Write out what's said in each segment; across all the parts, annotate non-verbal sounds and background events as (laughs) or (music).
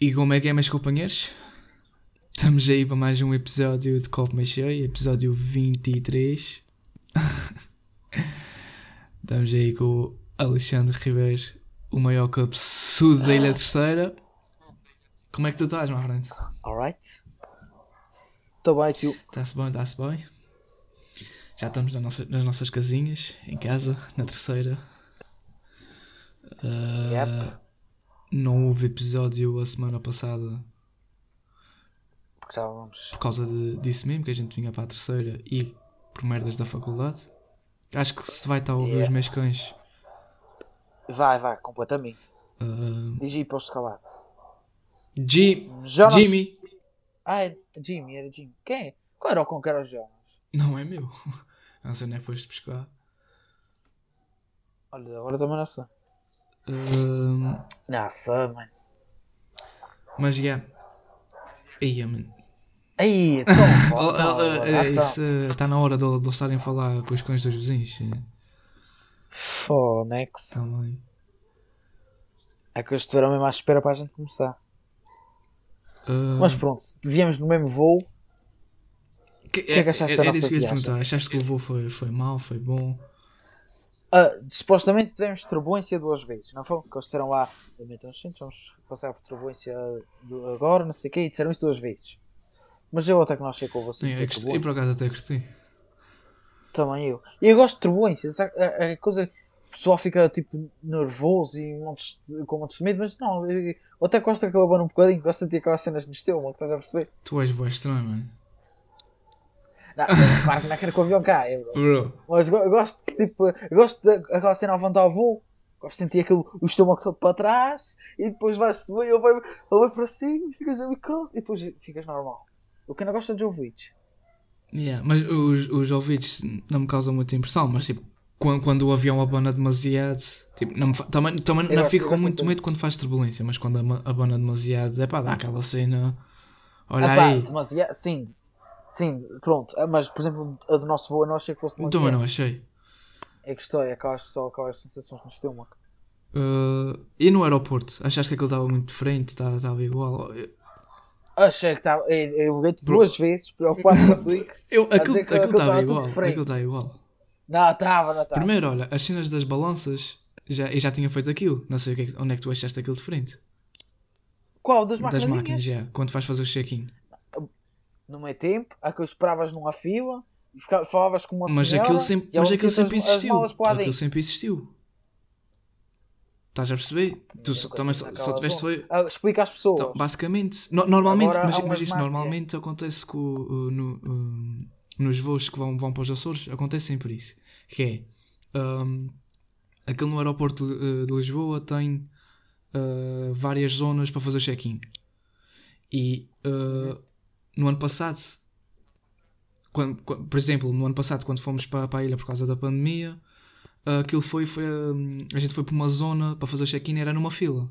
E como é que é, meus companheiros? Estamos aí para mais um episódio de Copo Cheio, episódio 23. (laughs) Estamos aí com o Alexandre Ribeiro, o maior cabeçudo da Ilha Terceira. Como é que tu estás, meu friend? Alright. Estou bem, tio. Está-se bem, está-se bem? Já estamos na nossa- nas nossas casinhas, em casa, na terceira. Ah, Yep. Não houve episódio a semana passada Porque já vamos. por causa de, disso mesmo, que a gente vinha para a terceira e por merdas da faculdade. Acho que se vai estar a ouvir Yeah. os meus cães. Vai, vai, completamente. ah, Diz aí para os calar. Ji- Jonas. Jimmy! Ah, é Jimmy, era Jimmy. Quem é? Qual era o cão que era o Jonas? Não é meu. (laughs) Não sei onde é foste buscar. Olha, agora também não sei. Ah, Não sei, mano. mas já. Yeah. Ia, mano. Aí, então, (laughs) Oh, então, oh, isso, eh, Está na hora de eles estarem a falar com os cães dos vizinhos. Fonex. Também. É que eles estiveram mesmo à espera para a gente começar. Ah, Mas pronto, viemos no mesmo voo. que, que é que achaste da era nossa viagem? Achaste que o voo foi, foi mau, foi bom? Ah, supostamente tivemos turbulência duas vezes, não foi? Que eles disseram lá, então gente, vamos passar por turbulência agora, não sei o quê, e disseram isso duas vezes. Mas eu até que não achei que houve assim Sim, eu, gostei- eu por acaso até gostei. Também eu. E eu gosto de turbulência, sabe? a, a coisa, o pessoal fica tipo nervoso e montes com montes de medo, mas não, eu, eu até gosto de acabar um bocadinho, gosto de ter aquelas cenas no que estás a perceber? Tu és boa estranho, mano. Não, claro que não quero que o avião caia, bro. Bro, Mas eu gosto, tipo, eu gosto daquela cena a levantar o voo. Gosto de sentir aquele, o estômago todo para trás e depois vais subir, ele vai, ele vai para cima e ficas calmo e depois ficas normal. O que eu não gosto é de ouvidos. yeah, mas os, os ouvidos não me causam muita impressão, mas tipo, quando, quando o avião abana demasiado, tipo, não fa- também, também Eu não gosto- fico com muito medo quando faz turbulência, mas quando abana demasiado, é pá, dá aquela cena. Olha Epá, aí. demasiado, sim, sim, pronto. Ah, Mas, por exemplo, a do nosso voo eu não achei que fosse demasiado. Também não achei. É que estou, é aquelas, só aquelas sensações no estômago. Uh, e no aeroporto? Achaste que aquilo estava muito diferente? Estava, estava igual? Eu, Achei que estava. Eu liguei-te duas vezes, preocupado com (laughs) a Twig. eu, aquilo que estava igual. Aquilo estava igual. Não, estava, não estava. Primeiro, olha, as cenas das balanças, já, eu já tinha feito aquilo. Não sei o que é que- onde é que tu achaste aquilo diferente. Qual? Das Das máquinas? máquinas, já. Quando vais fazer o check-in. No meio tempo, há que esperavas numa fila, e falavas com uma Mas senhora, aquilo sempre, mas aquilo as- sempre as existiu. lá Aquilo sempre existiu. Estás a perceber? Tu Nunca só- também só, tiveste foi. Ah, explica às pessoas. Então, basicamente, no- normalmente, Agora mas, mas isso máquinas. normalmente acontece com, uh, no, uh, nos voos que vão, vão para os Açores, acontece sempre isso. Que é, um, aquele no aeroporto de, uh, de Lisboa tem uh, várias zonas para fazer check-in. E uh, no ano passado, quando- quando- por exemplo, no ano passado, quando fomos para, para a ilha por causa da pandemia, uh, aquilo foi, foi um, a gente foi para uma zona para fazer o check-in, era numa fila.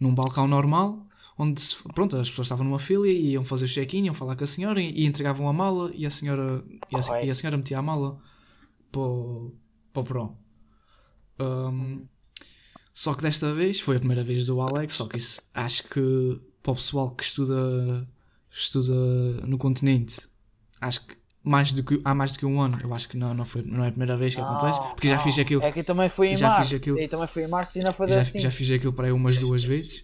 Num balcão normal, onde se- pronto, as pessoas estavam numa fila e iam fazer o check-in, iam falar com a senhora e, e entregavam a mala e a senhora, e a, e a senhora metia a mala para o, para o prom. Um, só que desta vez foi a primeira vez do Alex, só que isso acho que para o pessoal que estuda, estuda no continente, acho que mais do que, há mais do que um ano, eu acho que não, não, foi, não é a primeira vez que acontece, Não, porque já não. fiz aquilo, É que também foi em Já fiz março. aquilo. E também foi em março e ainda foi já, assim. já fiz aquilo para aí umas duas vezes,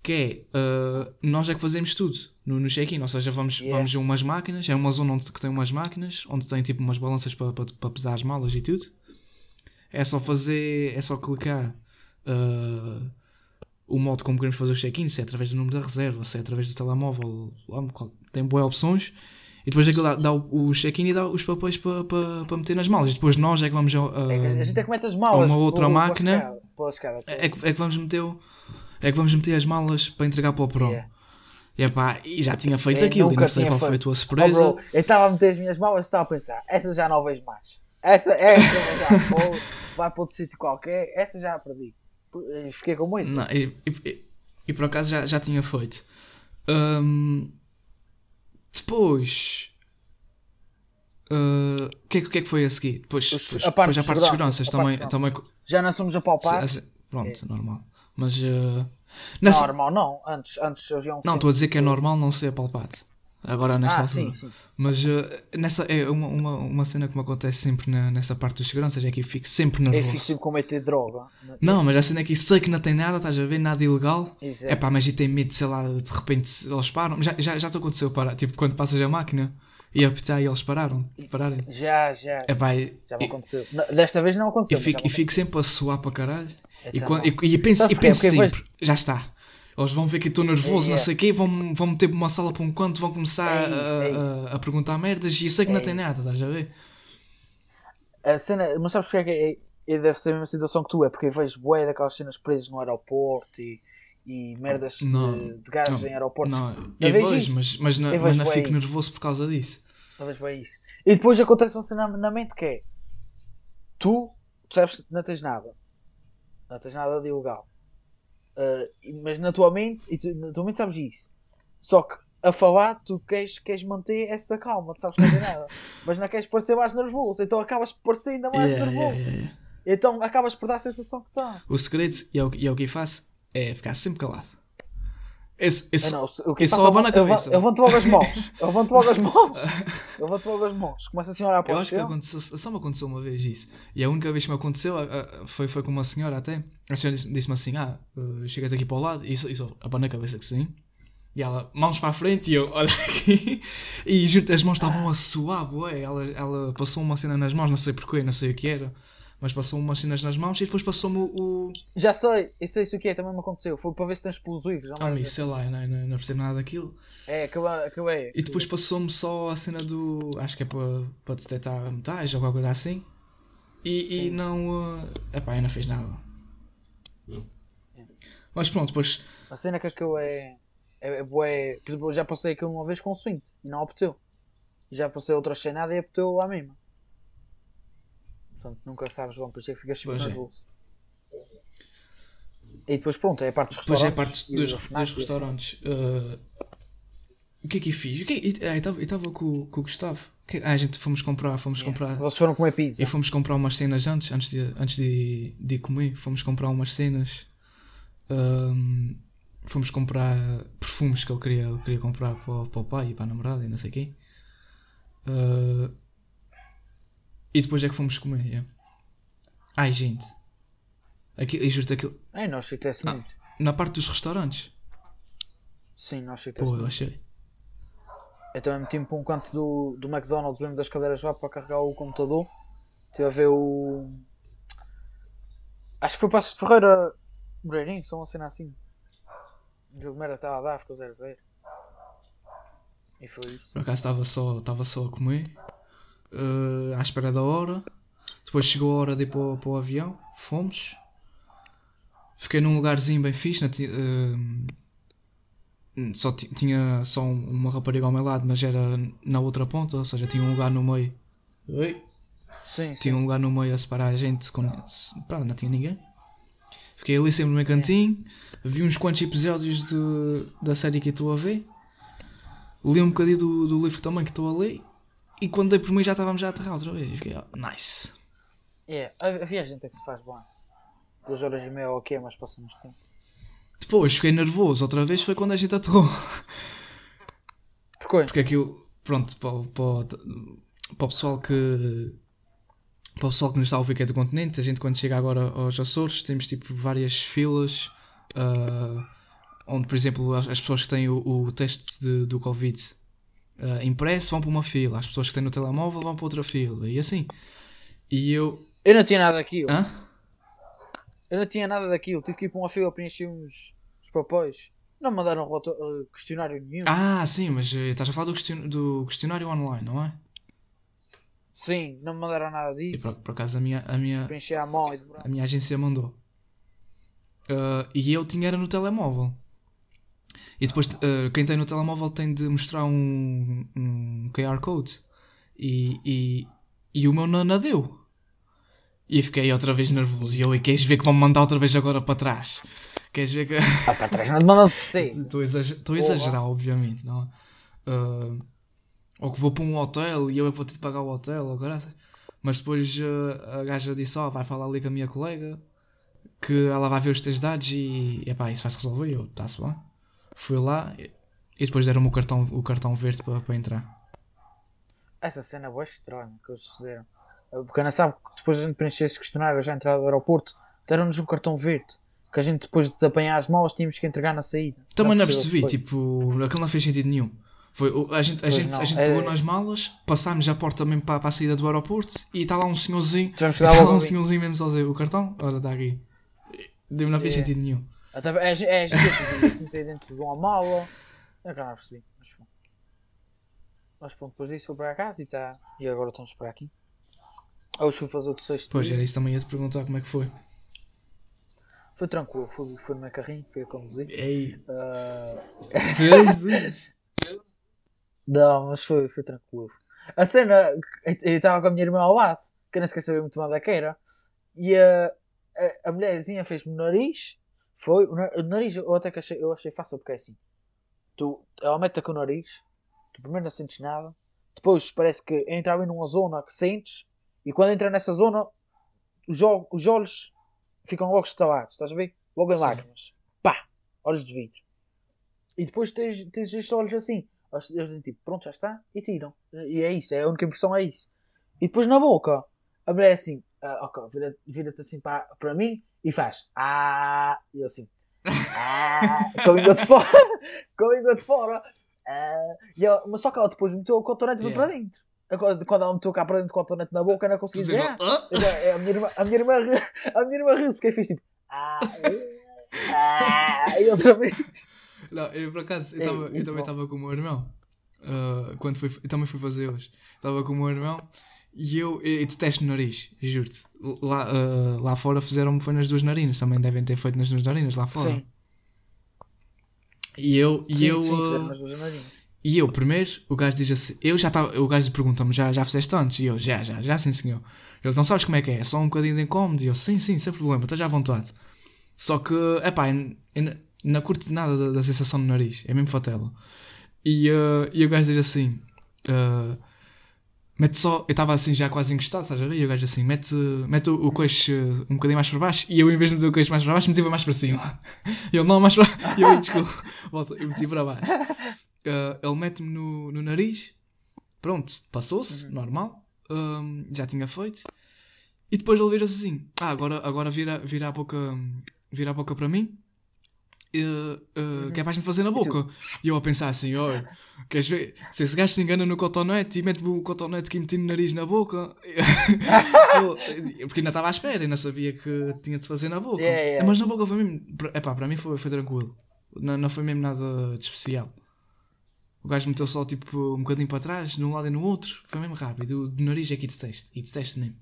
que é, uh, nós é que fazemos tudo no, no check-in, ou seja, vamos, Yeah. vamos a umas máquinas, é uma zona onde que tem umas máquinas, onde tem tipo umas balanças para, para, para pesar as malas e tudo. É só fazer, é só clicar uh, o modo como queremos fazer o check-in, se é através do número da reserva, se é através do telemóvel, tem boas opções. E depois aquilo dá, dá o, check-in e dá os papéis para, para, para meter nas malas. E depois nós é que vamos a, a- É que a gente é que mete as malas. uma outra máquina. escada- escada. é, que, é que vamos meter o- é que vamos meter as malas para entregar para o prom. Yeah. E, epá, e já tinha feito Eu aquilo, e não sei qual foi a feito. tua Oh, surpresa. bro, eu estava a meter as minhas malas e estava a pensar, essa já não vejo mais. Essa, essa já (laughs) vou, vai para outro sítio qualquer, essa já perdi. E Fiquei com muito. Não, e, e- e por acaso já, já tinha feito. Hum, depois. uh, O que, é que- é que foi a seguir? Depois, depois, a parte depois de a parte de segurança, seguranças também. também Já não somos a palpar. pronto, normal. Mas. uh, nessa- Normal, não. Antes, antes eles iam Não, estou a dizer que é normal não ser apalpado. Agora nesta Ah, altura. sim, sim. Mas uh, nessa é uma, uma, uma cena que me acontece sempre na- nessa parte dos seguranças, é que eu fico sempre Eu nervoso. fico sempre com medo de droga. Não, mas a cena é que sei que não tem nada, estás a ver, nada ilegal. Exato. É pá, mas e tem medo, sei lá, de repente eles param. Já, já, já te aconteceu parar, tipo quando passas a máquina e apitar e eles pararam. Já, já. É pá, Já me aconteceu. Não, Desta vez não aconteceu. e fico, fico sempre a suar para caralho. E, Então, quando, e, e penso, e porquê? (laughs) penso sempre, depois- já está. Eles vão ver que eu estou nervoso, É, não sei o quê, vão, vão meter uma sala para um canto, vão começar É isso, é a, a- a perguntar merdas e eu sei que não É tem nada, estás a ver? A cena, mas sabes porque é que é, é- deve ser a mesma situação que tu é? Porque eu vejo bué daquelas cenas presas no aeroporto e, e merdas Não, de, de gajos em aeroportos. Não, Eu eu vejo vejo, isso. mas, mas, não, mas não fico isso. nervoso por causa disso. Eu vejo bem isso. E depois acontece uma cena na mente que é tu percebes que não tens nada. Não tens nada de ilegal. E- mas na tua mente, e tu, na tua mente sabes isso. Só que a falar tu queres, queres manter essa calma, tu sabes tem nada. (laughs) mas não queres parecer mais nervoso, então acabas por parecer ainda mais Yeah, nervoso. yeah, yeah. Então acabas por dar a sensação que estás. O segredo, e é o, que- e é o que eu faço, é ficar sempre calado. Esse, esse, Ah, não, o que eu eu só faço, abano a eu, cabeça. eu levanto logo as mãos. Eu levanto logo as mãos. (laughs) Eu levanto logo as mãos. Começo assim a olhar para Eu acho que aconteceu, só me aconteceu uma vez isso. E a única vez que me aconteceu a- a- foi, foi com uma senhora até. A senhora disse- disse-me assim: Ah, uh, chega-te aqui para o lado. E isso, isso abanei a cabeça que sim. E ela, mãos para a frente. E eu, olha aqui. E juro as mãos estavam a suar, bué. Ela, ela passou uma cena nas mãos, não sei porquê, não sei o que era. Mas passou umas cenas nas mãos e depois passou-me o. o... Já sei, isso é isso que é, também me aconteceu. Foi para ver se tem explosivos. Ah, Não, isso, sei lá, eu não, não, não percebo nada daquilo. É, acabei. acabei. E depois passou-me só a cena do. Acho que é para, para detectar metais ou qualquer coisa assim. E, Sim, e não. Uh, epá, eu não fez nada. Mas pronto, depois. A cena que acabei é. É, é bué. Por exemplo, eu já passei aquilo uma vez com swing e não obteu. Já passei outra sem nada e obteu a mesma. Portanto, nunca sabes, bom, por isso é que ficas sempre Pois é. nervoso. E depois, pronto, é a parte dos Depois é a restaurantes. parte dos, dos e assim. restaurantes. Uh, o que é que eu fiz? O que é- ah, eu estava com, com o Gustavo. Que- ah, a gente fomos comprar. Fomos Yeah. comprar. Vocês foram comer pizza. E fomos comprar umas cenas antes, antes de, antes de, de ir comer. Fomos comprar umas cenas. Ahm, fomos comprar perfumes que ele queria, ele queria comprar para, o- para o pai e para a namorada e não sei o quê. Ah, e depois é que fomos comer. yeah. Ai, gente. Aqui, eu juro aquilo, Ai, nós chitesse Ah. muito. na parte dos restaurantes. Sim, nós chitesse Pô, eu muito. achei. Eu também meti-me para um canto do, do McDonald's, lembro das cadeiras lá para carregar o computador. Estive a ver o. Acho que foi Passos de Ferreira Moreirinho, só uma cena assim. O jogo de merda estava a dar, ficou 0-0. E foi isso. Por acaso estava só, estava só a comer, eh, à espera da hora. Depois chegou a hora de ir para, o- para o avião, fomos. Fiquei num lugarzinho bem fixe. na ti- eh, só ti- tinha só um- uma rapariga ao meu lado, mas era na outra ponta, ou seja, tinha um lugar no meio. Oi? Sim, sim. Tinha um lugar no meio a separar a gente. Com, pá, não tinha ninguém. Fiquei ali sempre no meu cantinho. Vi uns quantos episódios de- da série que estou a ver. Li um bocadinho do, do livro também que estou a ler. E quando dei por mim já estávamos já a aterrar outra vez. Fiquei, oh, nice. É, a, a viagem até que se faz bem. Duas horas e meia ok, mas passamos tempo. Depois fiquei nervoso outra vez. Foi quando a gente aterrou. Porquê? Porque aquilo, pronto, para, o- para, para o pessoal que. Para o pessoal que nos está a ouvir que é do continente, a gente quando chega agora aos Açores temos tipo várias filas ah, onde, por exemplo, as, as pessoas que têm o, o teste de- do Covid ah, impresso vão para uma fila, as pessoas que têm no telemóvel vão para outra fila e assim. E eu. Eu não tinha nada daquilo. Hã? Eu não tinha nada daquilo. Tive que ir para uma fila preencher uns, uns papéis. Não me mandaram roto- eh, questionário nenhum. Ah, sim, mas eh, estás a falar do, question- do questionário online, não é? Sim, não me mandaram nada E disso. por, por acaso a minha, a minha, à mão e. A minha agência mandou. Ah, e eu tinha era no telemóvel. E depois ah, quem tem no telemóvel tem de mostrar um, um QR Code. E, e, e o meu não deu. E fiquei outra vez nervoso. E eu, e queres ver que vão me mandar outra vez agora para trás? Queres ver que. Ah, para trás não te certeza. (laughs) Estou a exagerar, obviamente, não é? Ah, ou que vou para um hotel e eu é que vou ter de pagar o hotel, ou graças. Mas depois ah, a gaja disse: Ó, vai falar ali com a minha colega que ela vai ver os teus dados e epá, isso vai-se resolver. E eu, está-se bem. Fui lá e depois deram-me o cartão, o cartão verde para, para entrar. Essa cena é boa estranha que eles fizeram. Porque não sabe que depois a gente preencher esse questionário já entrada do aeroporto, deram-nos um cartão verde. Que a gente depois de apanhar as malas tínhamos que entregar na saída. Também não percebeu percebi, tipo, aquilo não fez sentido nenhum. Foi, a gente, a Pois gente, não, a gente é- pegou nas malas, passámos a porta mesmo para, para a saída do aeroporto e está lá um senhorzinho. Está lá um ali. senhorzinho mesmo a dizer o cartão, olha, está aqui. Deu- Não fez É. sentido nenhum. É, é, é que se meter dentro de uma mala. Eu já não percebi. Mas, bom. mas pronto, depois disso foi para casa e, tá, e agora estamos para aqui. Hoje fui fazer o sexto. Pois era isso também ia te perguntar como é que foi. Foi tranquilo, fui, fui no meu carrinho, fui a conduzir. Ei, Ah, Jesus! não, mas foi, foi tranquilo. A cena, eu estava com a minha irmã ao lado, que eu nem sequer sabia muito bem da que era. E a, a, a mulherzinha fez-me nariz. Foi, o, na- o nariz eu até que achei, eu achei fácil porque é assim. Tu, mete com o nariz, tu primeiro não sentes nada, depois parece que entra ali numa zona que sentes, e quando entra nessa zona, os, os olhos ficam logo estalados, estás a ver? Logo em Sim. lágrimas. Pá! Olhos de vidro. E depois tens, tens estes olhos assim. Eles eles dizem tipo, pronto, já está, e tiram. E é isso, é a única impressão é isso. E depois na boca, a mulher é assim, ah, ok, vira- vira-te assim para, para mim e faz, ah, e eu assim, ah, (laughs) com a língua de fora, com a língua de fora. Ah, e ela, mas só que ela depois meteu o cotonete Yeah. para dentro. Quando ela meteu cá para dentro o cotonete na boca, eu não consegui dizer, ah, Ah? eu já- a minha irmã, a minha irmã, a minha irmã riu-se, porque fez tipo, ah, ah, e outra vez. Não, eu por acaso, eu, Ei, tava- eu também estava com o meu irmão. ah, quando fui, eu também fui fazer hoje. Estava com o meu irmão e eu, eu, detesto nariz, juro-te. Lá, ah, lá fora fizeram-me foi nas duas narinas. Também devem ter feito nas duas narinas lá fora. Sim, E eu, e sim, eu, sim, fizeram nas duas narinas. e eu primeiro, o gajo diz assim, eu já estava, o gajo pergunta-me, já, já fizeste antes? E eu, já, já, já sim senhor. Ele, não sabes como é que é? É só um bocadinho de incómodo? E eu, sim, sim, sem problema, estás à vontade. Só que, epá, eu, eu não- curto nada da, da sensação no nariz, é mesmo fatela. E, ah, e o gajo diz assim, ah, mete só, eu estava assim já quase encostado, estás a ver? E o gajo assim, mete, mete o, o ah, um bocadinho mais para baixo, e eu em vez de meter o queixo mais para baixo, meti mais para cima. (laughs) E ele, não, mais para E eu, desculpa, volta, eu meti para baixo. (laughs) Ah, ele mete-me no, no nariz, pronto, passou-se, Uhum. normal, Ahm, já tinha feito. E depois ele vira-se assim, ah, agora, agora vira, vira, a boca, vira a boca para mim, eh, que é para a gente fazer na boca. E eu a pensar assim, olha, queres ver, se esse gajo se engana no cotonete e mete o cotonete que meti no nariz na boca, (laughs) eu- porque ainda estava à espera, ainda sabia que tinha de fazer na boca. Yeah, yeah. Mas na boca foi mesmo, epá, para mim foi, foi tranquilo, não, não foi mesmo nada de especial. O gajo meteu só tipo um bocadinho para trás, de um lado e no outro, foi mesmo rápido. O nariz é que detesto, e detesto mesmo.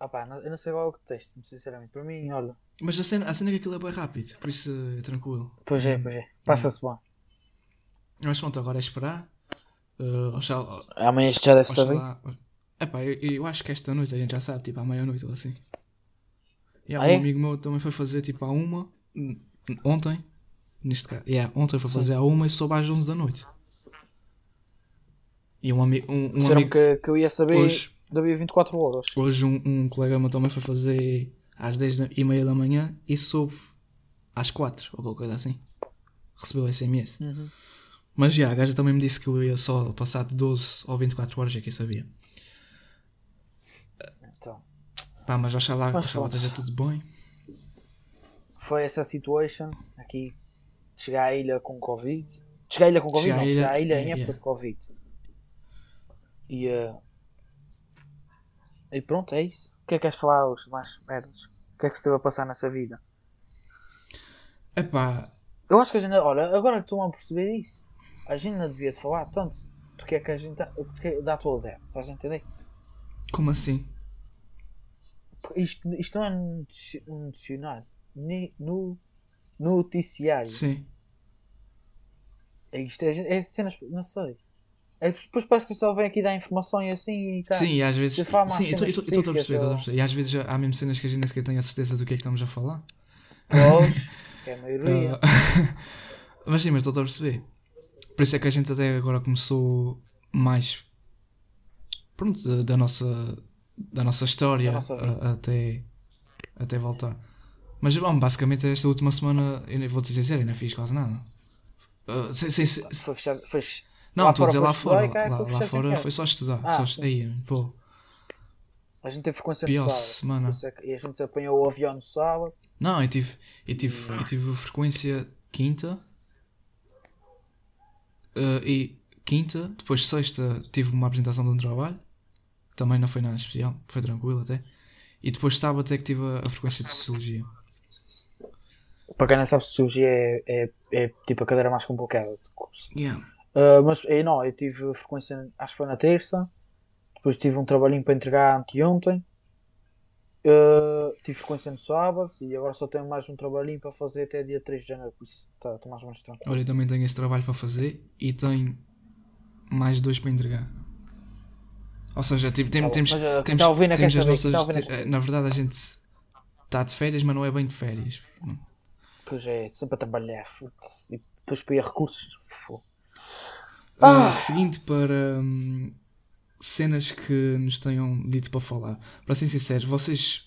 Ah pá, não- eu não sei qual é o texto, sinceramente. Para mim, olha. Mas a cena, a cena é que aquilo é bem rápido, por isso é tranquilo. Pois é, pois é. Passa-se bem. Mas pronto, agora é esperar. Uh, Amanhã já deve saber. epá, eu, eu acho que esta noite a gente já sabe, tipo à meia-noite ou assim. E há Ah, um é? amigo meu também foi fazer tipo à uma, ontem, neste caso, yeah, ontem foi Sim. fazer à uma e soube às 11 da noite. E um, ami um, um amigo. que, que eu ia saber Hoje, daqui a 24 horas. hoje um, um colega meu também foi fazer às 10 da- e meia da manhã e soube às 4 ou qualquer coisa assim. Recebeu SMS. Uhum. Mas já, a gaja também me disse que eu ia só passar de 12 ou 24 horas, é que sabia. Então, Pá, mas oxalá, Mas oxalá pronto. esteja tudo bem. foi essa situation aqui. Chegar à ilha com Covid. Chegar à ilha com Covid, Chegar não. ilha- Chegar à ilha em yeah, época yeah. de Covid. E, eh, e pronto, é isso. O que é que queres falar hoje? Mais merdas. O que é que se teve a passar nessa vida? Epá, Eu acho que a gente, olha, agora que estou a perceber isso, a gente não devia de falar tanto do que é que a gente que é da atualidade, estás a entender? como assim? Isto, isto não é um dicionário, nem no noticiário. Sim. É isto, é, é cenas, não sei. É, depois parece que só vem aqui dar informação e assim e tá. Sim, e às vezes. Sim, eu estou- eu a perceber, estou a perceber. E às vezes há mesmo cenas que a gente nem sequer tem a certeza do que é que estamos a falar. Pois, (laughs) é a maioria. Ah, (laughs) mas sim, mas estou a perceber. Por isso é que a gente até agora começou mais. Pronto, da, da nossa, da nossa história Da nossa a- até. até voltar. Mas bom, basicamente esta última semana, eu vou-te dizer sério, não fiz quase nada. Uh, sem, sem, sem- Foi fechado. Foi... não, lá estou a dizer lá fora. cá Lá, lá sem fora foi só estudar. Ah, só pô. A gente teve frequência Pior no sábado. semana. É E a gente apanhou o avião no sábado. Não, eu tive, eu tive, eu tive frequência quinta eh, e quinta, depois sexta tive uma apresentação de um trabalho, também não foi nada especial, foi tranquilo até. E depois sábado até que tive a, a frequência de sociologia. Para quem não sabe, sociologia é, é, é tipo a cadeira mais complicada de curso. Yeah. Ah, mas aí não, eu tive frequência, acho que foi na terça. Depois tive um trabalhinho para entregar anteontem. Ah, tive frequência no sábado e agora só tenho mais um trabalhinho para fazer até dia 3 de janeiro, por isso está tá mais ou menos tranquilo. Olha, eu também tenho esse trabalho para fazer e tenho mais dois para entregar. Ou seja, tipo, tem- Tá temos, mas, quem temos, tá ouvindo é que temos as saber, tá nossas. ouvindo quer te- na verdade, a gente está de férias, mas não é bem de férias. Pois é, sempre a trabalhar. E depois para ir a recursos. fô. Ah, Ah! seguinte para hum, cenas que nos tenham dito para falar. Para ser sincero, vocês,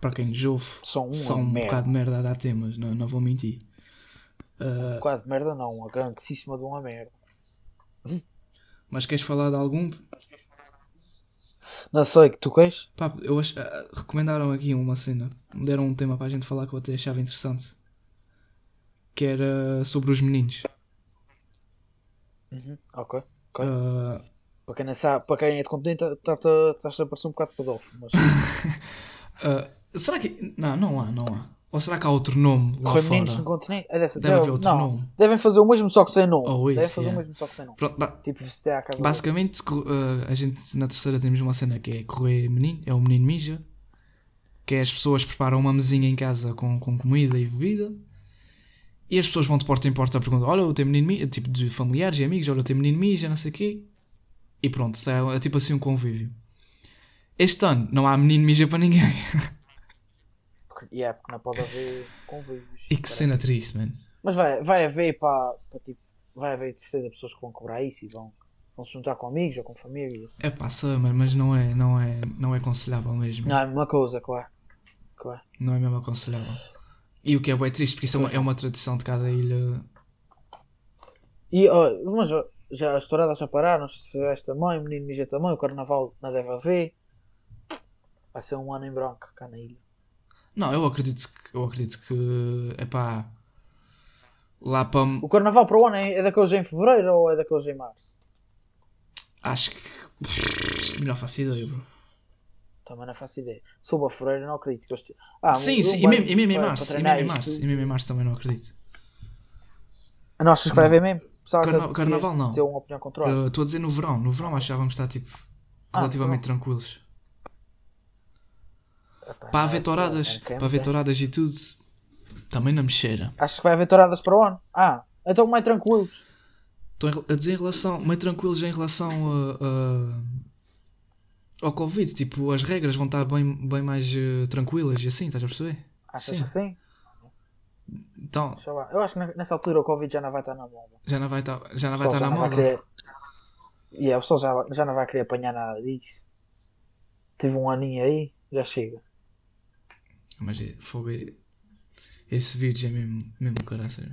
para quem nos ouve, São uma são um merda. bocado de merda a dar temas, não, não vou mentir. Um bocado de merda não, uma grandíssima de uma merda. (laughs) Mas queres falar de algum? Não sei, que tu queres? Pá, eu ach- ah, recomendaram aqui uma cena, deram um tema para a gente falar que eu até achava interessante. Que era sobre os meninos. Uhum, ok. ok. Ah, Para quem não sabe, para quem é de continente, estás a parecer um bocado pedófilo. Mas (laughs) ah, será que. Não, não há, não há. Ou será que há outro nome lá correr fora? meninos no continente. É dessa, Deve outro não, nome. devem fazer o mesmo só que sem nome. Oh, isso, devem fazer yeah. o mesmo só que sem nome. Pronto, ba- Tipo, visitar a casa Basicamente, uh, a gente na terceira temos uma cena que é correr menino, é o menino mija, que é as pessoas preparam uma mesinha em casa com, com comida e bebida, e as pessoas vão de porta em porta a perguntar: Olha, o teu menino mija, tipo de familiares e amigos, olha, o teu menino mija, não sei o quê, e pronto, é, é tipo assim um convívio. Este ano não há menino mija para ninguém. (laughs) Porque, yeah, porque não pode haver convívios. E que cena triste, mano. Mas vai, vai haver para, para tipo, vai haver de certeza pessoas que vão cobrar isso e vão, vão se juntar com amigos ou com família. Assim. É pá, sei, mas mas não é, não é, não é aconselhável mesmo. Não, é a mesma coisa, claro. claro. Não é mesmo aconselhável. E o que é bem triste, porque isso é uma, é uma tradição de cada ilha. E, ó, mas já as touradas a parar, não sei se fizeste também, o menino mija também, o carnaval não deve haver. Vai ser um ano em branco cá na ilha. Não, eu acredito que. Eu acredito que. É pá. Lá para. O carnaval para o ano é, é daqueles em fevereiro ou é daqueles em março? Acho que. Melhor faço ideia, bro. Também não faço ideia. Se for para fevereiro, não acredito. Que eles... te- ah, sim, um- sim, e mesmo, e mesmo em março. E mesmo em março. E mesmo em março também não acredito. Ah, Não achas que vai haver mesmo? Carna- que carnaval não. ter uma opinião contrária. Uh, Estou a dizer no verão. No verão achávamos estar tipo. Ah, Relativamente verão. tranquilos. Epá, Para haver touradas. é Para haver tem. touradas e tudo. Também não me cheira. Achas que vai haver touradas para o ano? Ah, então mais tranquilos. Estou a dizer em relação. Meio tranquilos em relação a. ao Covid. Tipo, as regras vão estar bem, bem mais eh, tranquilas e assim, estás a perceber? Achas Sim. que sim? Então. Eu acho que ne- nessa altura o Covid já não vai estar na moda. já não vai estar, já não vai estar na não vai moda. querer. E yeah, o pessoal já, já não vai querer apanhar nada disso. Teve um aninho aí, já chega. Mas é, fogo é- Esse vírus é mesmo, mesmo caraças.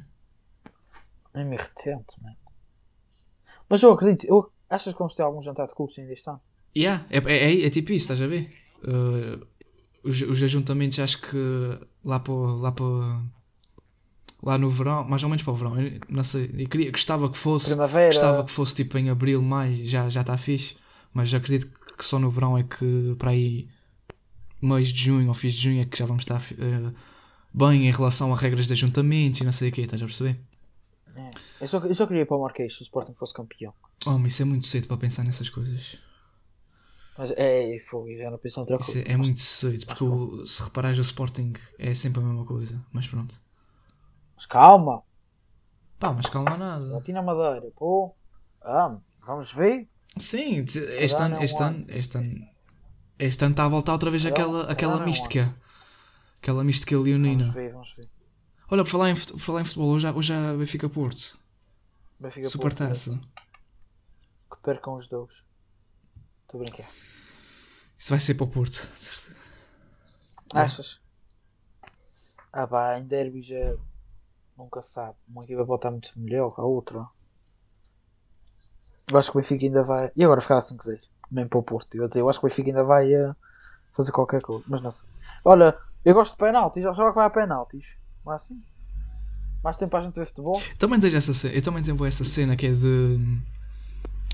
É irritante, mano. Mas eu acredito. Eu, achas que vamos ter algum jantar de curso ainda este ano? Yeah, é, é, é, é tipo isso, estás a ver? Uh, os, os ajuntamentos acho que lá para lá para lá no verão, mais ou menos para o verão, eu não sei, eu queria, gostava que fosse Primavera. gostava que fosse tipo em abril, maio, já já está fixe, mas acredito que só no verão é que para aí mês de junho ou fins de junho é que já vamos estar eh, bem em relação a regras de ajuntamentos e não sei o que, estás a perceber? É. Eu, só, eu só queria ir para o Marquês se o Sporting fosse campeão. Oh, mas isso é muito cedo para pensar nessas coisas. Mas é, e foi, já não pensou outra coisa. é, é muito cedo, porque o- se reparares o Sporting é sempre a mesma coisa, mas pronto. Mas calma, Pá, mas calma nada. bati na madeira, pô. Ah, vamos ver. Sim, te- este ano, é este ano. este ano, este ano está a voltar outra vez aquela, aquela é mística. Aquela mística leonina. Vamos ver, vamos ver. Olha, por falar em, por falar em futebol, hoje hoje há Benfica Porto. Benfica Super Porto, taça. Que percam os dois. Estou a brincar. Isso vai ser para o Porto. (laughs) Achas? Ah pá, em derby já nunca sabe. Uma equipa pode estar muito melhor que a outra. Eu acho que o Benfica ainda vai. E agora ficava 5-0. Mesmo para o Porto. Eu, dizer, eu acho que o Benfica ainda vai eh, fazer qualquer coisa. Mas não sei. Olha, eu gosto de penaltis. Já que vai a penaltis. Não é assim? Mais tempo para a gente ver futebol. Também tenho essa cena, eu também tenho essa cena que é de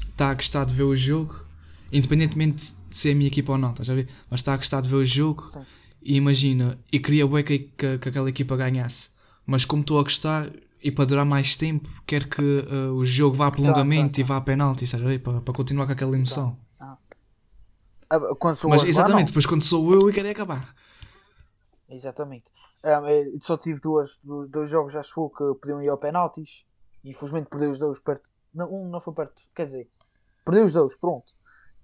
estar a gostar de ver o jogo, independentemente de ser a minha equipa ou não, estás a ver? Mas está a gostar de ver o jogo Sim. e imagina, e queria bué que, que, que aquela equipa ganhasse. Mas como estou a gostar e para durar mais tempo, quero que uh, o jogo vá a prolongamento tá, tá. e vá a penalti, estás a ver? Para, para continuar com aquela emoção. Ah, Quando sou Mas exatamente, não. depois quando sou eu e quero é acabar. Exatamente. Ah, eh, só tive duas, do- dois jogos já chegou que podiam ir ao penaltis. E infelizmente perdeu os dois perto. Não, um não foi perto, quer dizer, perdeu os dois, pronto.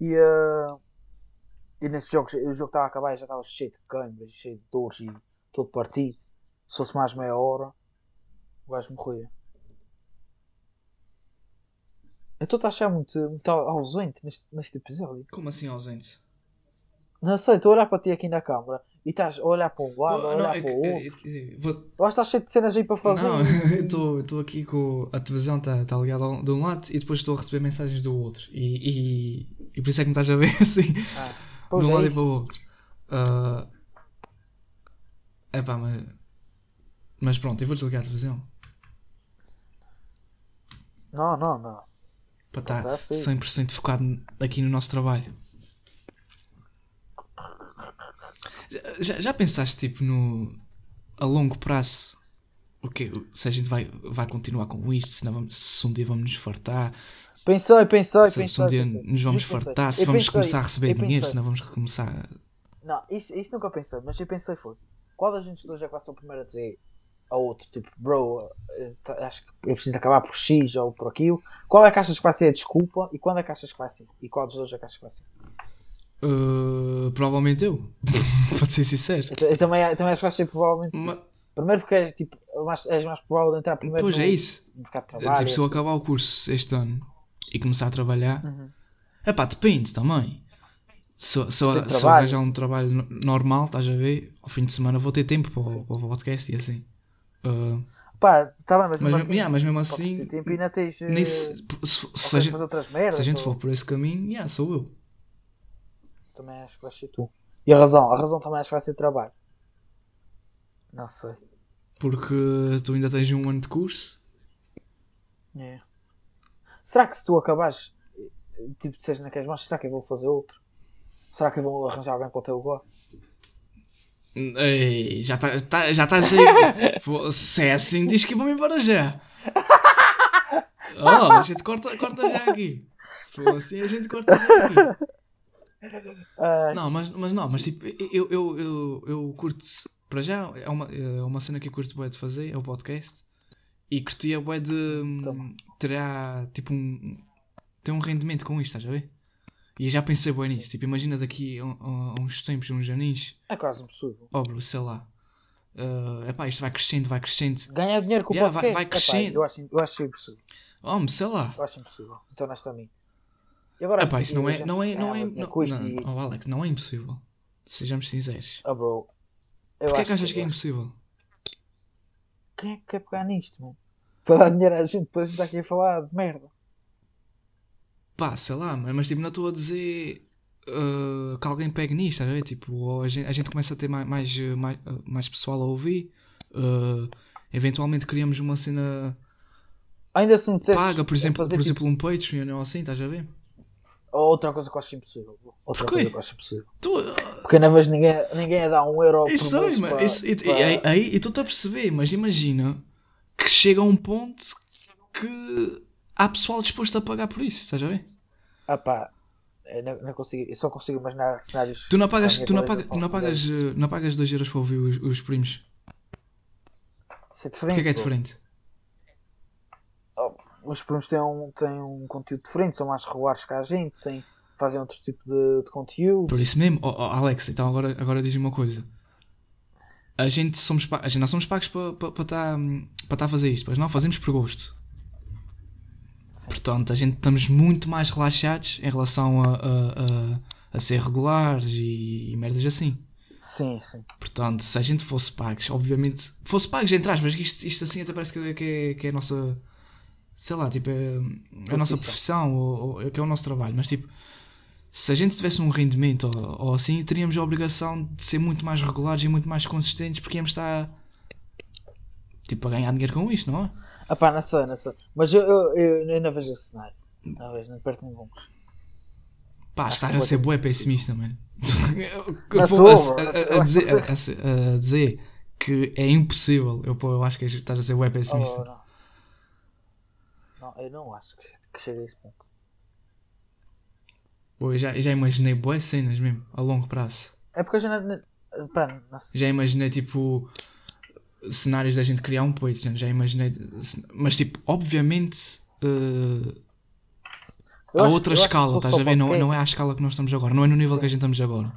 E, ah, e nesses jogos, o jogo estava a acabar e já estava cheio de câimbras, cheio de dores e todo partido. Se fosse mais meia hora, o gajo morria. Eu estou a achar muito, muito ausente neste, neste episódio. Como assim ausente? Não sei, estou a olhar para ti aqui na câmara e estás a olhar para um lado, a Não, olhar é para o é- outro. é- Eu que estás cheio de cenas aí para fazer. Não, (laughs) eu estou aqui com a televisão está tá ligada de um lado e depois estou a receber mensagens do outro. E, e, e por isso é que me estás a ver (laughs) assim, Ah, de um é lado e isso. para o outro. Ah, epá, mas, mas pronto, eu vou desligar a televisão Não, não, não. para Não estar tá certo. 100% focado aqui no nosso trabalho. Já, já, pensaste tipo no a longo prazo o que se a gente vai, vai continuar com isto, se, não vamos, se um dia vamos nos fartar, Pensei, pensei, se, pensei. se um dia pensei. nos vamos Juro que pensei. fartar, se Eu vamos pensei, começar a receber eu dinheiro, se não vamos começar. Não, isso, isso nunca pensei, mas eu pensei foi. Qual das gente dois é que vai ser o primeiro a dizer ao outro, tipo, bro, eh, acho que eu preciso acabar por X ou por aquilo. Qual é que achas que vai ser a desculpa e quando é que achas que vai ser? E qual dos dois é que achas que vai ser? Uh, provavelmente eu, (laughs) pode ser sincero. Eu, ta- eu também, eu também acho que vai ser provavelmente. Primeiro porque és, tipo, mais, és mais provável de entrar primeiro Pois no, é isso. no mercado de Tipo, trabalho. se eu assim. acabar o curso este ano e começar a trabalhar, Uhum. é pá, depende também. Se, eu- se, se arranjar um trabalho no- normal, estás a ver? Ao fim de semana vou ter tempo para, o- para o podcast e assim. Uh, Pá, tá bem, mas, mas, mesmo assim, yeah, mas mesmo podes assim, ter tempo e ainda tens. eh, nem se, se, a gente, fazer outras merdas. se a gente for por esse caminho, yeah, sou eu. Também acho que vai ser tu. E a razão? A razão também acho que vai ser trabalho. Não sei. Porque tu ainda tens um ano de curso. É. Será que se tu acabares, tipo, de seres naqueles mãos, será que eu vou fazer outro? Será que eu vou arranjar alguém para o teu lugar? Ei, já está tá, já tá cheio. (laughs) Se é assim, diz que vou-me embora já. Oh, a gente corta, corta já aqui. Se for assim, a gente corta já aqui. Não, mas, mas não, mas tipo, eu, eu, eu, eu curto, para já, é uma, é uma cena que eu curto bué de fazer, é o podcast. E curtia bué de hum, Toma. terá, tipo, um, ter um rendimento com isto, estás a ver? E eu já pensei Sim. nisso, tipo, imagina daqui a, a- a uns tempos, uns aninhos, é quase impossível. bro, sei lá. É epá, isto vai crescendo, vai crescendo. Ganhar dinheiro com o Yeah, vai- podcast? vai Epá, crescendo. eu, acho, eu acho impossível. Oh, sei lá. Eu acho impossível. Então, honestamente. E agora Epá, assim, isso não a é, não é, não é, não, não, oh Alex, não é impossível. Sejamos sinceros. Ah, bro. Eu Porquê é que achas que é eu acho- impossível? Quem é que quer pegar nisto, mano? (laughs) Para dar dinheiro à gente, depois a gente está aqui a falar de merda. Pá, sei lá, mas, mas, tipo, não estou a dizer uh, que alguém pegue nisto, estás a ver? Tipo, ou a gente, a gente começa a ter mais, mais, uh, mais, uh, mais pessoal a ouvir, uh, eventualmente criamos uma cena Ainda se me disseste paga, por a exemplo, por tipo, exemplo um Patreon ou assim, estás a ver? Outra coisa que eu acho impossível. Outra Porquê? coisa que eu acho impossível. Tu, Porque eu não vejo ninguém, ninguém a dar um euro isso por mês para, isso- e- para- aí- aí eu estou-te a perceber, mas imagina que chega a um ponto que há pessoal disposto a pagar por isso, estás a ver? Ah pá, eu, não, não consigo, eu só consigo imaginar cenários. Tu não pagas, tu não pagas, não pagas, não pagas 2 euros para ouvir os, os primos. Isso é O diferente. que é que é diferente? Os primos têm um, têm um conteúdo diferente, são mais regulares que a gente, têm, fazem outro tipo de, de conteúdo. Por isso mesmo, oh, oh, Alex, então agora, agora diz-me uma coisa. A gente, somos, a gente não somos pagos para estar pa, tá, pa tá a fazer isto, mas não fazemos por gosto. Sim. Portanto, a gente estamos muito mais relaxados em relação a, a, a, a ser regulares e, e merdas assim. Sim, sim. Portanto, se a gente fosse pagos, obviamente, fosse pagos entre aspas, mas isto, isto assim até parece que que é, que é a nossa, sei lá, tipo, é, é a nossa profissão, ou, ou é que é o nosso trabalho, mas tipo, se a gente tivesse um rendimento ou, ou assim, teríamos a obrigação de ser muito mais regulares e muito mais consistentes, porque íamos estar, tipo, a ganhar dinheiro com isto, não é? Ah pá, não sei, não sei. Mas eu, eu, eu, eu não vejo esse cenário. Não vejo, nem perto longe. Pá, Acho estás que a ser bué completamente pessimista, mano. Não a, a- a dizer, a- a que é impossível, eu, pô, eu acho que estás a ser bué pessimista. Oh, não. Eu não acho que, que chegue a esse ponto. Pô, eu já, já imaginei bué cenas mesmo, a longo prazo. É porque eu já Pá, sei. Já imaginei, tipo, cenários da gente criar um peito, já- imaginei. Mas, tipo, obviamente. Eu a acho- outra escala, estás a ver? Não, não é à escala que nós estamos agora, não é no nível que a gente estamos agora.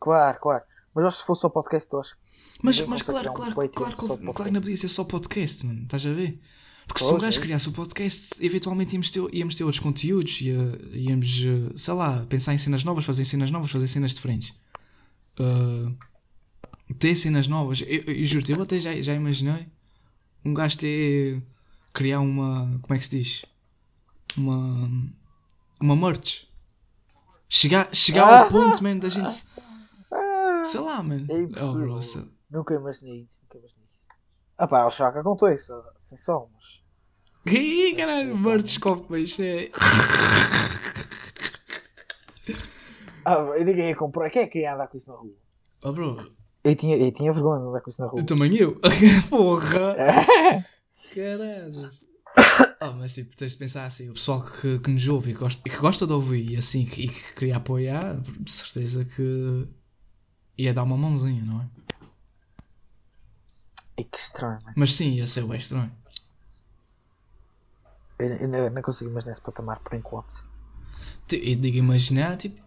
Claro, claro. Mas acho que se fosse só podcast, eu acho que. Mas, mas claro, criar um claro, claro, claro, claro que não podia ser só podcast, mano, estás a ver? Porque se um gajo é criasse o podcast, eventualmente íamos ter, íamos ter outros conteúdos, ia, íamos, eh, sei lá, pensar em cenas novas, fazer cenas novas, fazer cenas diferentes. Uh, ter cenas novas. Eu, eu, eu juro-te, eu até já, já imaginei um gajo ter. criar uma. como é que se diz? Uma. uma merch. Chegar, chegar Ah! ao ponto, man, da gente. Ah, sei lá, man. É impossível. Oh, nunca imaginei isso, nunca imaginei isso. Ah pá, o Chaka contou isso. Atenção, mas. Ih, caralho, merch copo, mas é. (laughs) Ah, ninguém ia comprar. Quem é que ia andar com isso na rua? Oh, bro, Eu tinha, eu tinha vergonha de andar com isso na rua. também eu. (laughs) Porra! (laughs) Caralho. Ah, mas tipo, tens de pensar assim, o pessoal que, que nos ouve e que gosta, que gosta de ouvir e assim, que- e que queria apoiar, de certeza que ia dar uma mãozinha, não é? E que estranho, mano. Mas sim, ia ser bem estranho. Eu, eu não, não consigo imaginar esse patamar por enquanto. Eu digo imaginar, tipo,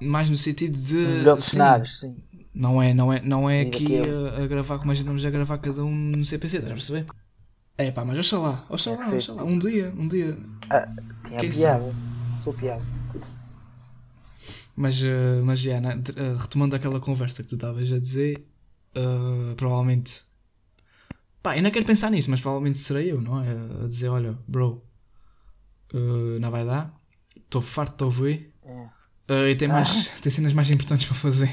mais no sentido de. Melhor dos cenários, sim. Não é, não é, não é aqui a, a gravar como a gente a gravar cada um no CPC, estás a perceber? É pá, mas oxalá, oxalá, que oxalá, um dia, um dia. Tinha Quem piada. Sou piada. Mas, eh, mas já, eh, retomando aquela conversa que tu estavas a dizer, eh, provavelmente. Pá, eu não quero pensar nisso, mas provavelmente serei eu, não é? A dizer: olha, bro, eh, não vai dar, estou farto de ouvir É. eh, e tem, mais, (laughs) tem cenas mais importantes para fazer.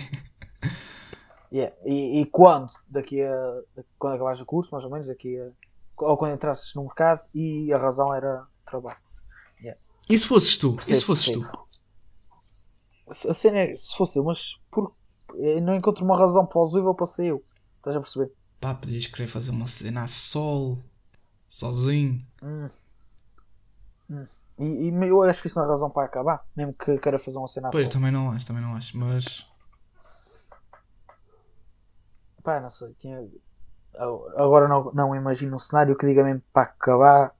Yeah. E, e quando? Daqui a. Quando acabares o curso, mais ou menos, daqui a. Ou quando entrasses no mercado e a razão era trabalho. E se fosses tu? E Percebo, se fosses tu? percebo. Se- A cena é, se fosse eu, mas por, não encontro uma razão plausível para ser eu. Estás a perceber? Pá, podias querer fazer uma cena a sol, sozinho. Hum. Hum. E, e eu acho que isso não é razão para acabar. Mesmo que queira fazer uma cena Pois, assim. também não acho, também não acho, mas. Pá, não sei. Tinha... Agora não, não imagino um cenário que diga mesmo para acabar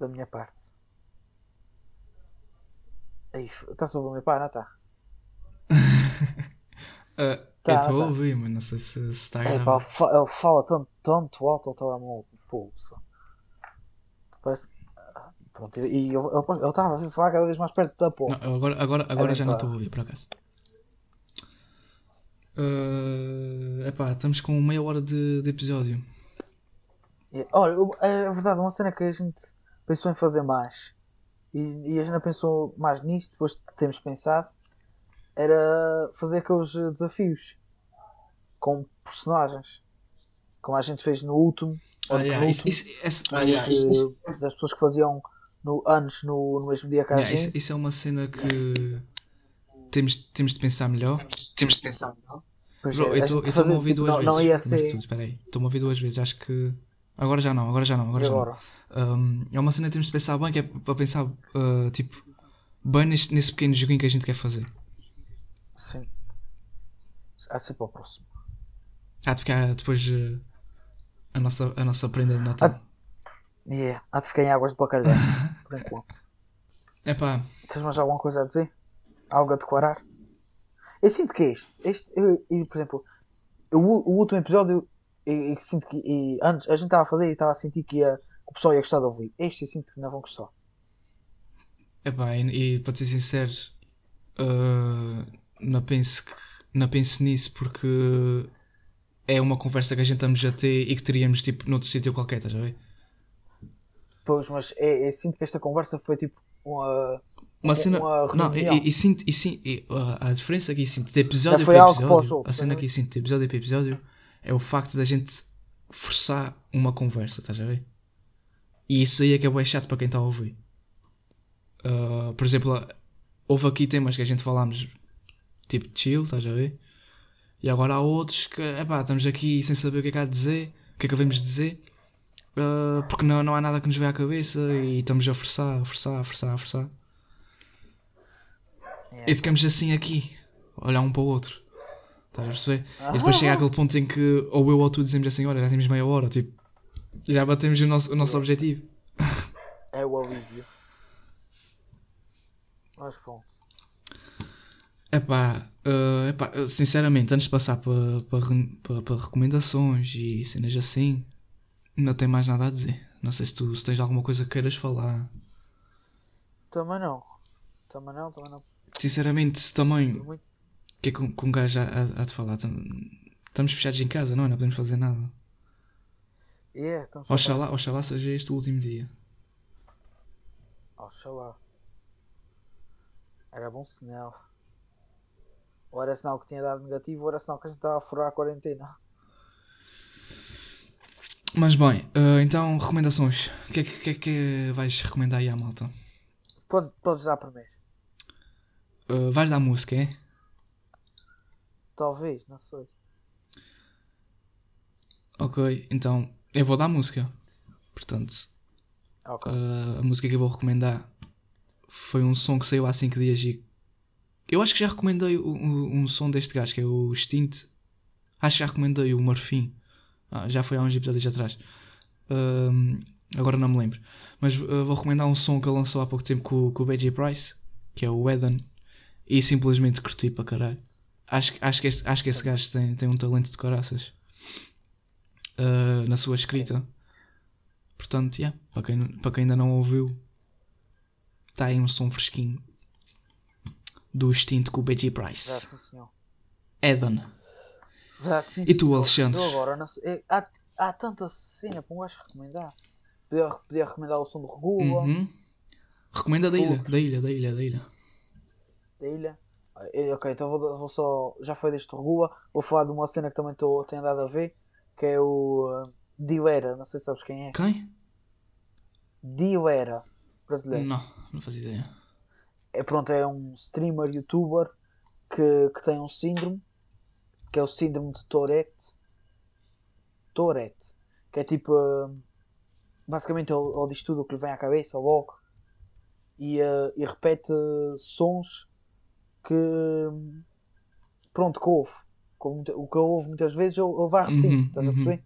da minha parte. Está-se a ouvir pai, não está? (laughs) eh, Tá, eu estou tá. a ouvir, mas não sei se se está a É, gravar. ele fa- ele fala tanto, tanto alto ao telemóvel. Pulsa. Parece... Pronto, e ele estava a falar cada vez mais perto da porta. Não, agora agora, agora bem, já não estou a ouvir, por acaso. É epá, estamos com meia hora de, de episódio. E, Olha, é verdade, uma cena que a gente pensou em fazer mais e, e a gente pensou mais nisto depois de termos pensado era fazer aqueles eh, desafios com personagens como a gente fez no último Ah, no yeah, isso, penúltimo, isso, essa- Ah, yeah, isso- isso- das pessoas que faziam no, anos no, no mesmo dia que a yeah, isso, gente. isso é uma cena que temos, temos de pensar melhor. Temos de pensar. Não? Pois Bro, é, eu a estou gente a fazer, ouvir tipo, duas não, vezes. não ia primeiro de ser Espera aí, estou-me a ouvir duas vezes. Acho que. Agora já não, agora já não, agora e já não. agora Um, é uma cena que temos de pensar bem, que é para pensar, uh, tipo, bem neste, nesse pequeno joguinho que a gente quer fazer. Sim há de ser para o próximo Há de ficar depois uh, a, nossa, a nossa prenda de Natal. yeah. há de ficar em águas de bacalhau (laughs) por enquanto Epá, Tens mais alguma coisa a dizer? Algo a declarar? Eu sinto que este, este eu, e, por exemplo, o, o último episódio, eu, eu sinto que e antes a gente estava a fazer e estava a sentir que, ia, que o pessoal ia gostar de ouvir. Este eu sinto que não vão gostar. epá, e, e para ser sincero, uh, não penso que não pense nisso porque é uma conversa que a gente estamos a ter e que teríamos tipo noutro sítio qualquer, estás a ver? Pois, mas é, é, sinto que esta conversa foi tipo uma. Uma cena. uma não, e, e, sinto, e, sim- e, a, a diferença aqui sinto de episódio para episódio. jogo, a cena aqui sinto de episódio para episódio é o facto da gente forçar uma conversa, estás a ver? E isso aí é que é bem chato para quem está a ouvir. Ah, por exemplo, houve aqui temas que a gente falámos tipo chill, estás a ver? E agora há outros que, epá, estamos aqui sem saber o que é que há de dizer, o que é que devemos dizer, ah, porque não, não há nada que nos veja à cabeça e estamos a forçar, a forçar, a forçar, a forçar. É. E ficamos assim aqui, a olhar um para o outro. Estás a perceber? E depois chega aquele ponto em que ou eu ou tu dizemos assim, olha, já temos meia hora, tipo, já batemos o nosso, o nosso objetivo. É o alívio. Mas pronto. Epá, eh, epá, sinceramente, antes de passar para, re- para, para recomendações e cenas assim, não tenho mais nada a dizer. Não sei se tu se tens alguma coisa que queiras falar. Também não. Também não, também não. Sinceramente, se também, o Muito. que é que um, gajo há, de falar? Tam- Estamos fechados em casa, não é? Não podemos fazer nada. É, então só Oxalá, oxalá seja este o último dia. Oxalá. Era bom sinal. Ou era sinal que tinha dado negativo, ou era sinal que a gente estava a furar a quarentena. Mas bem, eh, então recomendações. O que é que, que é que vais recomendar aí à malta? Pode, podes dar primeiro. Eh, vais dar música, é? Talvez, não sei. Ok, então eu vou dar música. Portanto, Ok. eh, a música que eu vou recomendar foi um som que saiu há 5 dias e eu acho que já recomendei o- um som deste gajo que é o Extinct. Acho que já recomendei o Marfim. Ah, já foi há uns episódios atrás. Ahm, agora não me lembro. Mas eh, vou recomendar um som que ele lançou há pouco tempo com, com o BJ Price, que é o Eden. E simplesmente curti para caralho. Acho, que- acho, que, esse, acho que esse gajo tem, tem um talento de caraças ah, na sua escrita. Portanto, yeah, para, quem, para quem ainda não ouviu, está aí um som fresquinho do extinto com o BJ Price. Já, sim, senhor. Eden. Já, sim, E tu. Alexandre? Eu agora, não sei. é, há, há tanta cena para um gajo recomendar. Podia, podia recomendar o som do Regula, Uhum. Recomenda da ilha, da ilha, da ilha, da ilha. da ilha. Ah, Ok, então vou, vou só. Já foi deste Regula. Vou falar de uma cena que também tô, tenho dado a ver. Que é o uh, Dioera. Não sei se sabes quem é. Quem? Dioera. Brasileiro. Não, não fazia ideia. É pronto, é um streamer, youtuber que, que tem um síndrome que é o síndrome de Tourette. Tourette, que é tipo hum, basicamente ele, ele diz tudo o que lhe vem à cabeça logo e, eh, e repete sons que hum, pronto, que ouve. O que ele ouve muitas vezes ele, ele vai repetindo, Uhum, estás a uhum. perceber?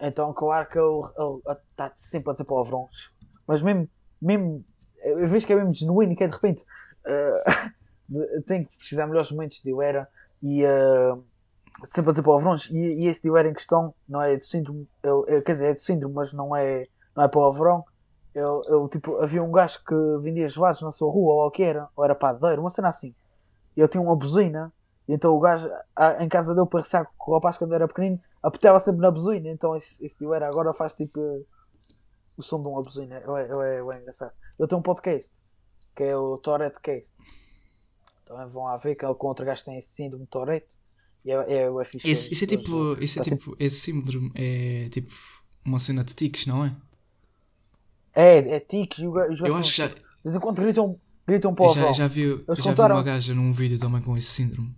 Então claro que ele está sempre a dizer palavrões. Mas mesmo, mesmo eu vejo que é mesmo genuíno que é de repente eh, (laughs) tenho que precisar melhores momentos de Iwera e eh, sempre a dizer palavrões e, e esse de em questão não é do síndrome ele- quer dizer é do síndrome mas não é, não é palavrão ele, ele, tipo, havia um gajo que vendia gelados na sua rua ou o que era, ou era padeiro, uma cena assim. Ele tinha uma buzina então o gajo a- em casa dele para com o rapaz quando era pequenino apertava sempre na buzina. Então esse, esse de Iwera agora faz tipo o som de uma buzina é, é, é, é engraçado ele tem um podcast que é o Tourette Cast. Também vão lá ver que ele com outro gajo tem esse síndrome de Tourette. E é, é, é fixe. Esse, isso é tipo, isso é tá tipo, esse síndrome é tipo uma cena de tiques, não é? É, é tiques e o gajo- os gajos Eu acho que já, De vez em quando gritam, gritam eu palavrão. já, já vi, já vi contaram- uma gaja num vídeo também com esse síndrome.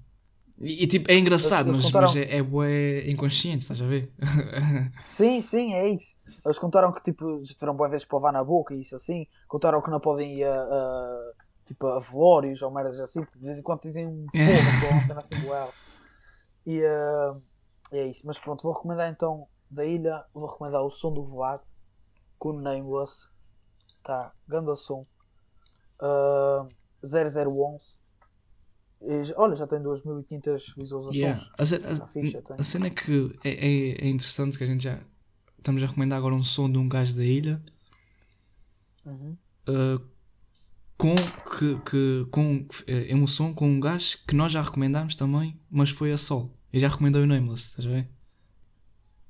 E, e, tipo, é engraçado, Eles- eles mas, mas é, é bué inconsciente, estás a ver? (laughs) Sim, sim, é isso. Eles contaram que tipo, já tiveram boas vezes para levar na boca e isso assim. Contaram que não podem ir a, a, tipo, a velórios ou merdas assim, porque de vez em quando dizem um (laughs) fogo ou uma cena assim do. E ah, é isso. Mas pronto, vou recomendar então da ilha, vou recomendar o som do voado com o Nameless. Tá, ganda som. Ah, 0011. E olha, já tem 2500 visualizações. Yeah. A, ce- a- tem. a cena é que é, é, é interessante que a gente já estamos a recomendar agora um som de um gajo da ilha Uhum. uh, com, que, que, com eh, emoção com um gajo que nós já recomendámos também, mas foi a sol. Eu já recomendei o Nameless, estás a ver?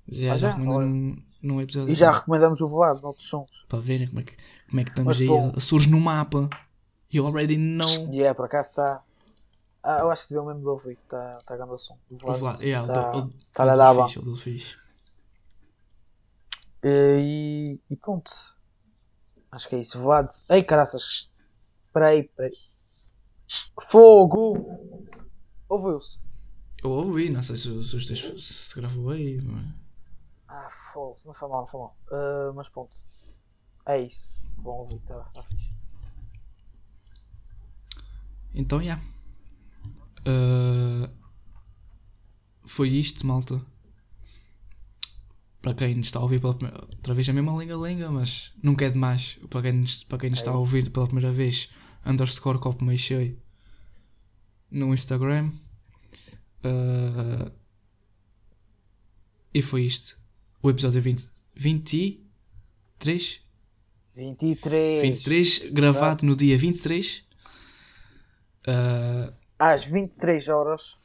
Já, Ah, já, já? recomendei num, episódio. E já recomendamos o voado noutros sons. Para verem como é que, como é que estamos Mas aí. Surge no mapa. You already know. E é, por acaso está. Ah, eu acho que deu mesmo de ouvir, está tá grande o som. O O voado Vlad, yeah, o tá- do- o- tá do dar bom. fixe, do. E, e pronto. Acho que é isso. Voado. Ei, caraças. Espera aí, espera aí. Fogo! Ouviu-se? Eu ouvi, não sei se, se, os teus- se gravou aí. mas- Ah, fogo. Não foi mal, não foi mal. Ah, mas pronto. É isso. Vão ouvir, está tá fixe. Então, já. Uh, foi isto, malta. Para quem nos está a ouvir pela primeira outra vez a mesma linga-linga, mas nunca é demais. Para quem nos, para quem nos É está a isso. ouvir pela primeira vez, underscore copo meio cheio no Instagram. Uh, e foi isto. O episódio 20, 23 23. 23, gravado Nossa. no dia 23. Uh, Às 23 horas.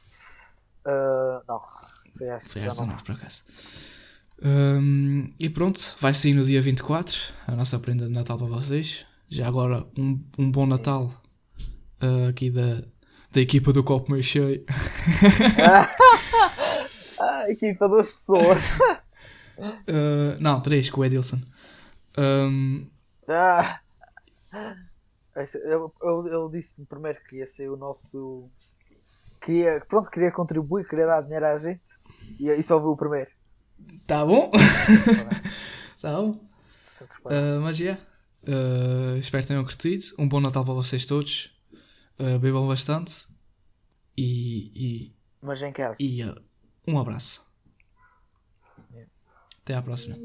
Ah, não. Foi às foi às 19. 19 por acaso. Um, e pronto, vai sair no dia 24 a nossa prenda de Natal para vocês. Já agora, um, um bom Natal uh, aqui da, da equipa do Copo Meio Cheio. (laughs) Ah, equipa, duas pessoas. Uh, não, três, com o Edilson. Um, Ah. Eu, eu, eu disse primeiro que ia ser o nosso. Queria, pronto, queria contribuir, queria dar dinheiro à gente. E, e só viu o primeiro. tá bom? tá bom. Uh, mas é. Uh, espero que tenham curtido. Um bom Natal para vocês todos. Uh, bebam bastante. E, Mas em casa. e, e uh, um abraço. Até à próxima.